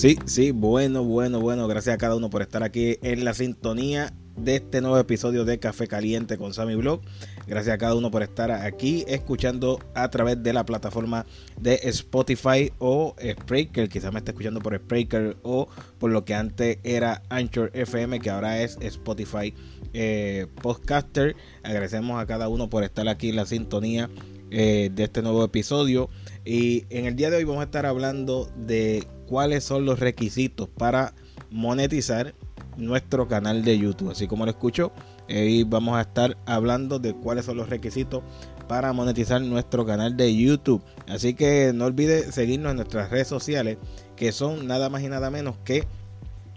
Sí, sí, bueno, bueno, bueno. Gracias a cada uno por estar aquí en la sintonía de este nuevo episodio de Café Caliente con Sammy Blog. Gracias a cada uno por estar aquí escuchando a través de la plataforma de Spotify o Spreaker. Quizás me esté escuchando por Spreaker o por lo que antes era Anchor FM, que ahora es Spotify eh, Podcaster. Agradecemos a cada uno por estar aquí en la sintonía eh, de este nuevo episodio. Y en el día de hoy vamos a estar hablando de cuáles son los requisitos para monetizar nuestro canal de YouTube. Así como lo escucho, hoy vamos a estar hablando de cuáles son los requisitos para monetizar nuestro canal de YouTube. Así que no olvide seguirnos en nuestras redes sociales, que son nada más y nada menos que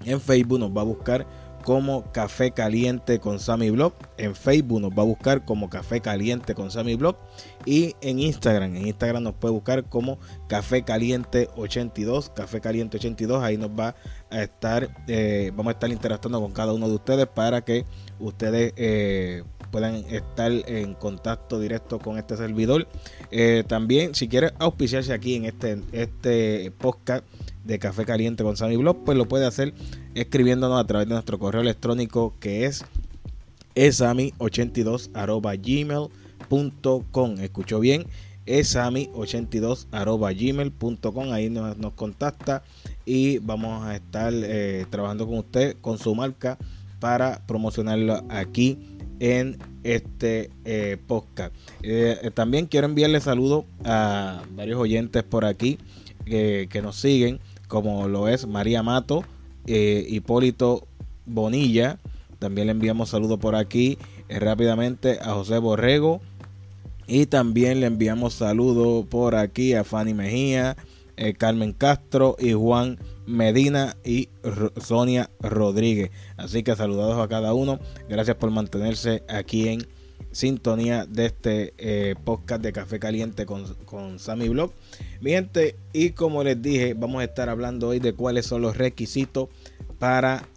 en Facebook nos va a buscar como Café Caliente con Sammy Blog. En Facebook nos va a buscar como Café Caliente con Sammy Blog. Y en Instagram, en Instagram nos puede buscar como Café Caliente 82, Café Caliente 82. Ahí nos va a estar, eh, vamos a estar interactuando con cada uno de ustedes para que ustedes eh, puedan estar en contacto directo con este servidor. Eh, también, si quieres auspiciarse aquí en este, este podcast de Café Caliente con Sammy Blog, pues lo puede hacer escribiéndonos a través de nuestro correo electrónico que es esami82 gmail.com. Escuchó bien, esami82 gmail.com. Ahí nos, nos, contacta y vamos a estar eh, trabajando con usted, con su marca, para promocionarlo aquí en este eh, podcast. Eh, también quiero enviarle saludos a varios oyentes por aquí que nos siguen como lo es María Mato, Hipólito Bonilla. También le enviamos saludos por aquí eh, rápidamente a José Borrego. Y también le enviamos saludos por aquí a Fanny Mejía, eh, Carmen Castro y Juan Medina y Sonia Rodríguez. Así que saludados a cada uno. Gracias por mantenerse aquí en sintonía de este eh, podcast de Café Caliente con, con Sammy Blog. Mi gente, y como les dije, vamos a estar hablando hoy de cuáles son los requisitos para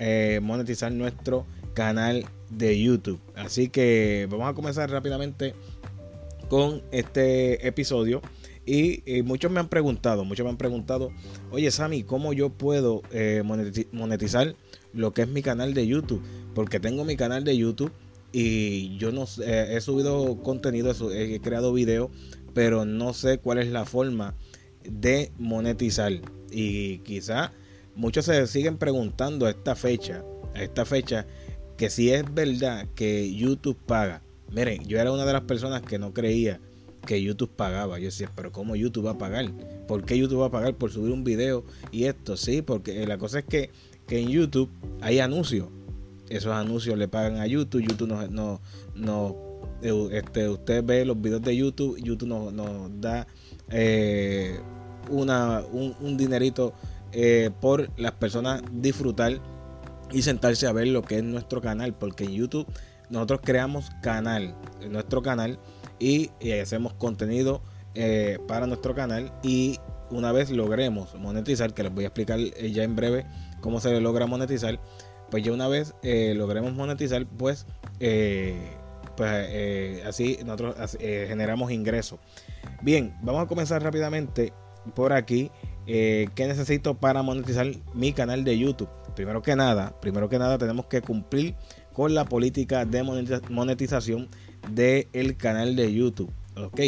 monetizar nuestro canal de YouTube. Así que vamos a comenzar rápidamente con este episodio. Y, muchos me han preguntado, muchos me han preguntado, oye Sammy, ¿cómo yo puedo eh, monetizar lo que es mi canal de YouTube? Porque tengo mi canal de YouTube y yo no sé, he subido contenido, he creado videos, pero no sé cuál es la forma de monetizar. Y quizá muchos se siguen preguntando a esta fecha, a esta fecha, que si es verdad que YouTube paga. Miren, yo era una de las personas que no creía que YouTube pagaba. Yo decía, pero ¿cómo YouTube va a pagar? ¿Por qué YouTube va a pagar por subir un video y esto? Sí, porque la cosa es que, que en YouTube hay anuncios esos anuncios le pagan a YouTube, YouTube no, no, no este, usted ve los videos de YouTube, YouTube nos, da eh, una, un, dinerito eh, por las personas disfrutar y sentarse a ver lo que es nuestro canal, porque en YouTube nosotros creamos canal, nuestro canal y, hacemos contenido eh, para nuestro canal y una vez logremos monetizar, que les voy a explicar ya en breve cómo se logra monetizar, pues ya una vez eh, logremos monetizar, pues, eh, pues eh, así nosotros generamos ingresos. Bien, vamos a comenzar rápidamente por aquí. ¿Qué necesito para monetizar mi canal de YouTube? Primero que nada, primero que nada tenemos que cumplir con la política de monetización del canal de YouTube. Ok,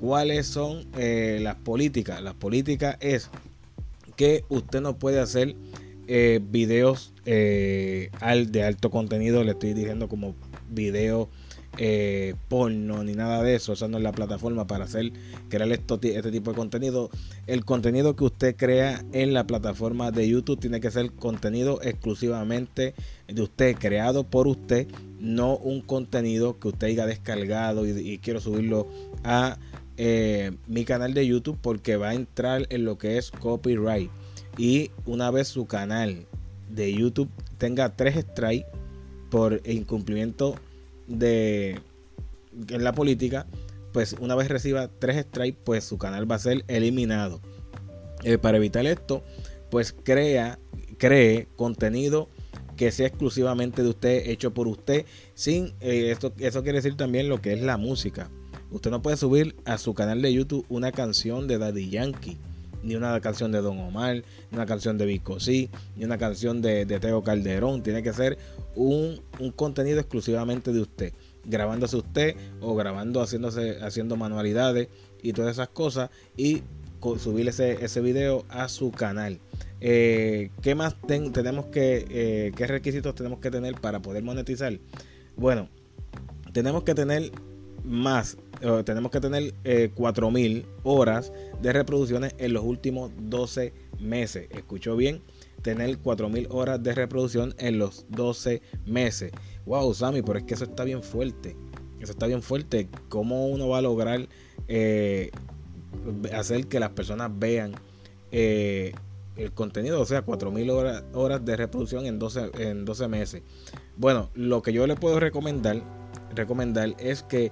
¿cuáles son las políticas? Las políticas es que usted no puede hacer eh, videos eh, de alto contenido, le estoy diciendo como videos eh, porno ni nada de eso. Esa no es la plataforma para hacer crear este tipo de contenido. El contenido que usted crea en la plataforma de YouTube tiene que ser contenido exclusivamente de usted, creado por usted, no un contenido que usted haya descargado y, quiero subirlo a eh, mi canal de YouTube porque va a entrar en lo que es copyright. Y una vez su canal de YouTube tenga tres strikes por incumplimiento de en la política, pues una vez reciba tres strikes, pues su canal va a ser eliminado. Eh, para evitar esto, pues crea, cree contenido que sea exclusivamente de usted, hecho por usted, sin eh, esto, eso quiere decir también lo que es la música. Usted no puede subir a su canal de YouTube una canción de Daddy Yankee, ni una canción de Don Omar, ni una canción de Vico ni una canción de, Teo Calderón. Tiene que ser un, contenido exclusivamente de usted. Grabándose usted o grabando haciéndose, haciendo manualidades y todas esas cosas. Y subir ese, ese video a su canal. Eh, ¿Qué más tenemos que, eh, qué requisitos tenemos que tener para poder monetizar? Bueno, tenemos que tener más tenemos que tener eh, 4.000 horas de reproducciones en los últimos 12 meses. Escuchó bien, tener 4.000 horas de reproducción en los 12 meses. Wow, Sammy, pero es que eso está bien fuerte. Eso está bien fuerte. ¿Cómo uno va a lograr eh, hacer que las personas vean eh, el contenido? O sea, 4.000 horas, horas de reproducción en 12, en 12 meses. Bueno, lo que yo le puedo recomendar, recomendar es que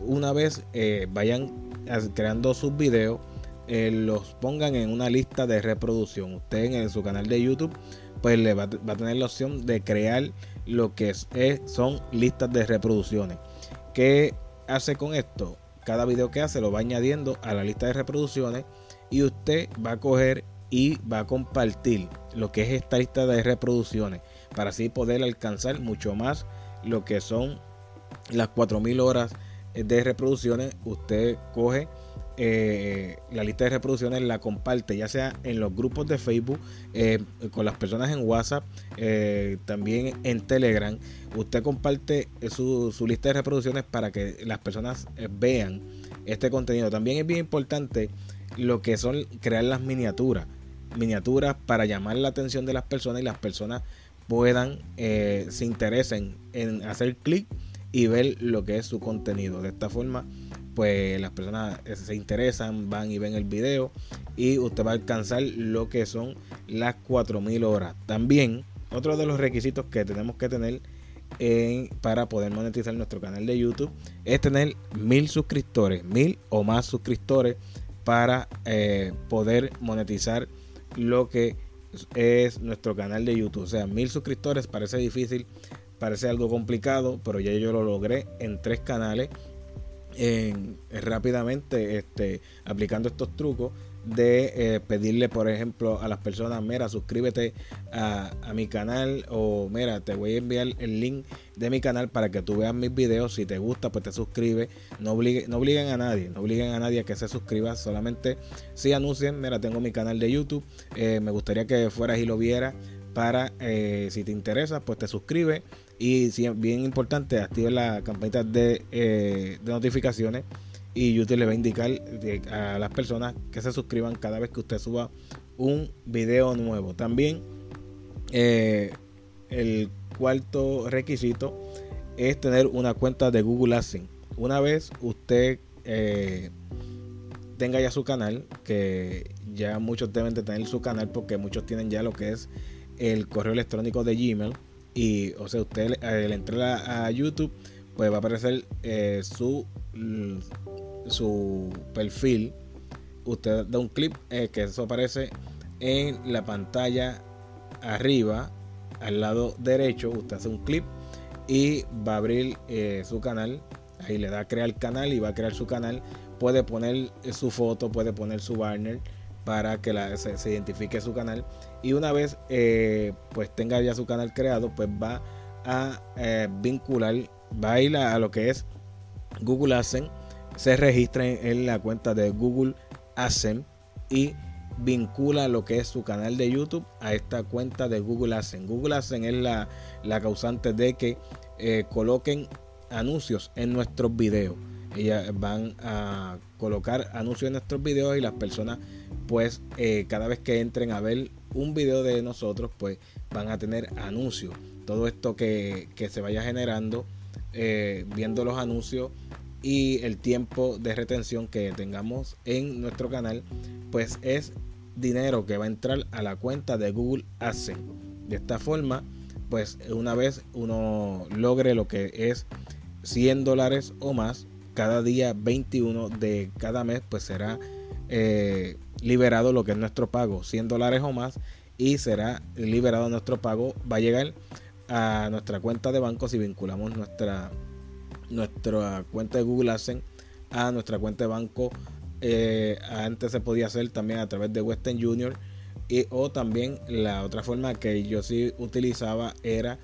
una vez eh, vayan creando sus videos, eh, los pongan en una lista de reproducción. Usted en, su canal de YouTube, pues le va, a tener la opción de crear lo que es, son listas de reproducciones. ¿Qué hace con esto? Cada video que hace lo va añadiendo a la lista de reproducciones y usted va a coger y va a compartir lo que es esta lista de reproducciones para así poder alcanzar mucho más lo que son las 4000 horas de reproducciones, usted coge eh, la lista de reproducciones, la comparte, ya sea en los grupos de Facebook, eh, con las personas en WhatsApp, eh, también en Telegram. Usted comparte su, su, lista de reproducciones para que las personas vean este contenido. También es bien importante lo que son crear las miniaturas. Miniaturas para llamar la atención de las personas y las personas puedan, se interesen en hacer clic y ver lo que es su contenido. De esta forma, pues las personas eh, se interesan, van y ven el video y usted va a alcanzar lo que son las 4000 horas. También, otro de los requisitos que tenemos que tener para poder monetizar nuestro canal de YouTube es tener mil suscriptores, mil o más suscriptores para eh, poder monetizar lo que es nuestro canal de YouTube. O sea, mil suscriptores parece difícil, Parece algo complicado, pero ya yo lo logré en tres canales. En, rápidamente este, aplicando estos trucos de eh, pedirle, por ejemplo, a las personas, mira, suscríbete a, mi canal o mira, te voy a enviar el link de mi canal para que tú veas mis videos. Si te gusta, pues te suscribes. No, obligue, no obliguen a nadie, no obliguen a nadie a que se suscriba. Solamente si anuncien, mira, tengo mi canal de YouTube. Eh, me gustaría que fueras y lo vieras para, eh, si te interesa, pues te suscribes y bien importante, active la campanita de, eh, de, notificaciones y YouTube le va a indicar a las personas que se suscriban cada vez que usted suba un video nuevo. También eh, el cuarto requisito es tener una cuenta de Google AdSense. Una vez usted eh, tenga ya su canal, que ya muchos deben de tener su canal porque muchos tienen ya lo que es el correo electrónico de Gmail y, o sea, usted al entrar a, YouTube, pues va a aparecer eh, su, su perfil. Usted da un clip eh, que eso aparece en la pantalla arriba, al lado derecho. Usted hace un clip y va a abrir eh, su canal. Ahí le da crear canal y va a crear su canal. Puede poner su foto, puede poner su banner para que se, identifique su canal. Y una vez eh, pues tenga ya su canal creado pues va a eh, vincular va a ir a, lo que es Google AdSense se registra en, la cuenta de Google AdSense y vincula lo que es su canal de YouTube a esta cuenta de Google AdSense. Google AdSense es la, causante de que eh, coloquen anuncios en nuestros videos ellas van a colocar anuncios en nuestros videos y las personas pues eh, cada vez que entren a ver un video de nosotros pues van a tener anuncios todo esto que, se vaya generando eh, viendo los anuncios y el tiempo de retención que tengamos en nuestro canal, pues es dinero que va a entrar a la cuenta de Google AdSense. De esta forma, pues una vez uno logre lo que es 100 dólares o más, cada día 21 de cada mes, pues será eh, liberado lo que es nuestro pago, 100 dólares o más, y será liberado nuestro pago. Va a llegar a nuestra cuenta de banco si vinculamos nuestra, nuestra cuenta de Google AdSense a nuestra cuenta de banco. Eh, antes se podía hacer también a través de Western Junior y, o también la otra forma que yo sí utilizaba era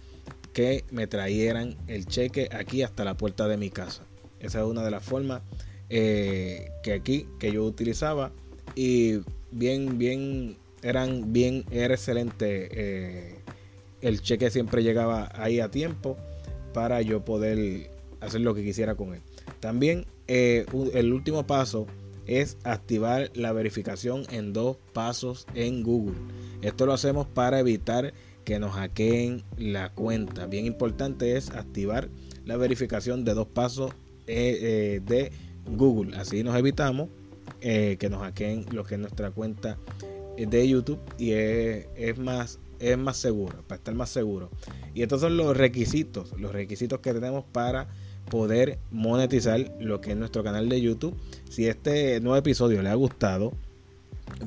que me trajeran el cheque aquí hasta la puerta de mi casa. Esa es una de las formas eh, que aquí que yo utilizaba y bien bien eran bien era excelente eh, el cheque siempre llegaba ahí a tiempo para yo poder hacer lo que quisiera con él también eh, el último paso es activar la verificación en dos pasos en Google. Esto lo hacemos para evitar que nos hackeen la cuenta. Bien importante es activar la verificación de dos pasos eh, eh, de Google. Así nos evitamos eh, que nos hackeen lo que es nuestra cuenta de YouTube y es, es, más es más seguro, para estar más seguro. Y estos son los requisitos, los requisitos que tenemos para poder monetizar lo que es nuestro canal de YouTube. Si este nuevo episodio le ha gustado,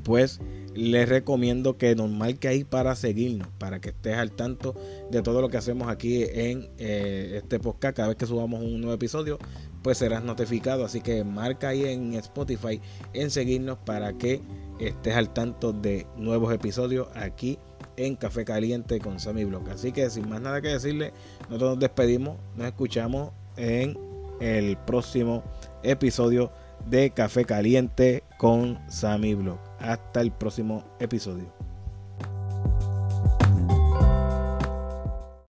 pues les recomiendo que nos marque ahí para seguirnos, para que estés al tanto de todo lo que hacemos aquí en este podcast. Cada vez que subamos un nuevo episodio, pues serás notificado. Así que marca ahí en Spotify en seguirnos para que estés al tanto de nuevos episodios aquí en Café Caliente con Sammy Block. Así que sin más nada que decirle, nosotros nos despedimos, nos escuchamos en el próximo episodio de Café Caliente con Sammy Blog. Hasta el próximo episodio.